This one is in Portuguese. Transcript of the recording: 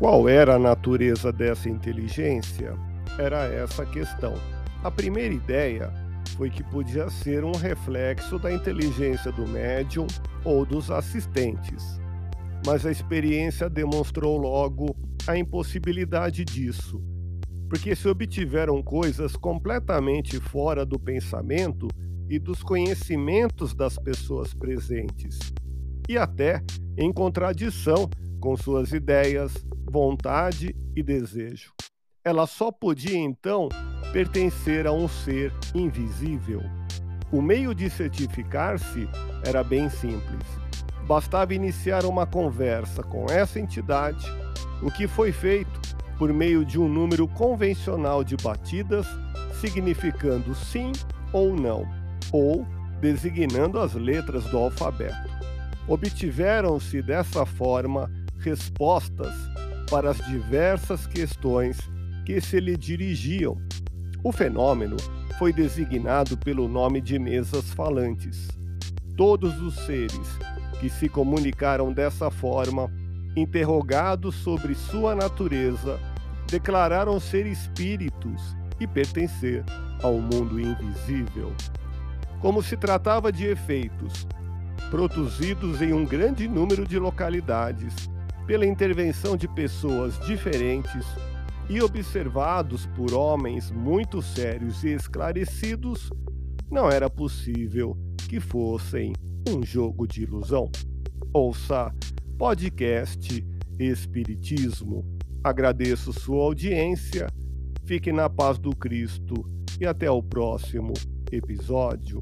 Qual era a natureza dessa inteligência? Era essa a questão. A primeira ideia foi que podia ser um reflexo da inteligência do médium ou dos assistentes. Mas a experiência demonstrou logo a impossibilidade disso, porque se obtiveram coisas completamente fora do pensamento e dos conhecimentos das pessoas presentes, e até em contradição com suas ideias, vontade e desejo. Ela só podia então pertencer a um ser invisível. O meio de certificar-se era bem simples. Bastava iniciar uma conversa com essa entidade, o que foi feito por meio de um número convencional de batidas, significando sim ou não, ou designando as letras do alfabeto. Obtiveram-se dessa forma respostas para as diversas questões que se lhe dirigiam. O fenômeno foi designado pelo nome de mesas falantes. Todos os seres que se comunicaram dessa forma, interrogados sobre sua natureza, declararam ser espíritos e pertencer ao mundo invisível. Como se tratava de efeitos produzidos em um grande número de localidades, pela intervenção de pessoas diferentes e observados por homens muito sérios e esclarecidos, não era possível que fossem um jogo de ilusão. Ouça podcast Espiritismo. Agradeço sua audiência, fique na paz do Cristo e até o próximo episódio.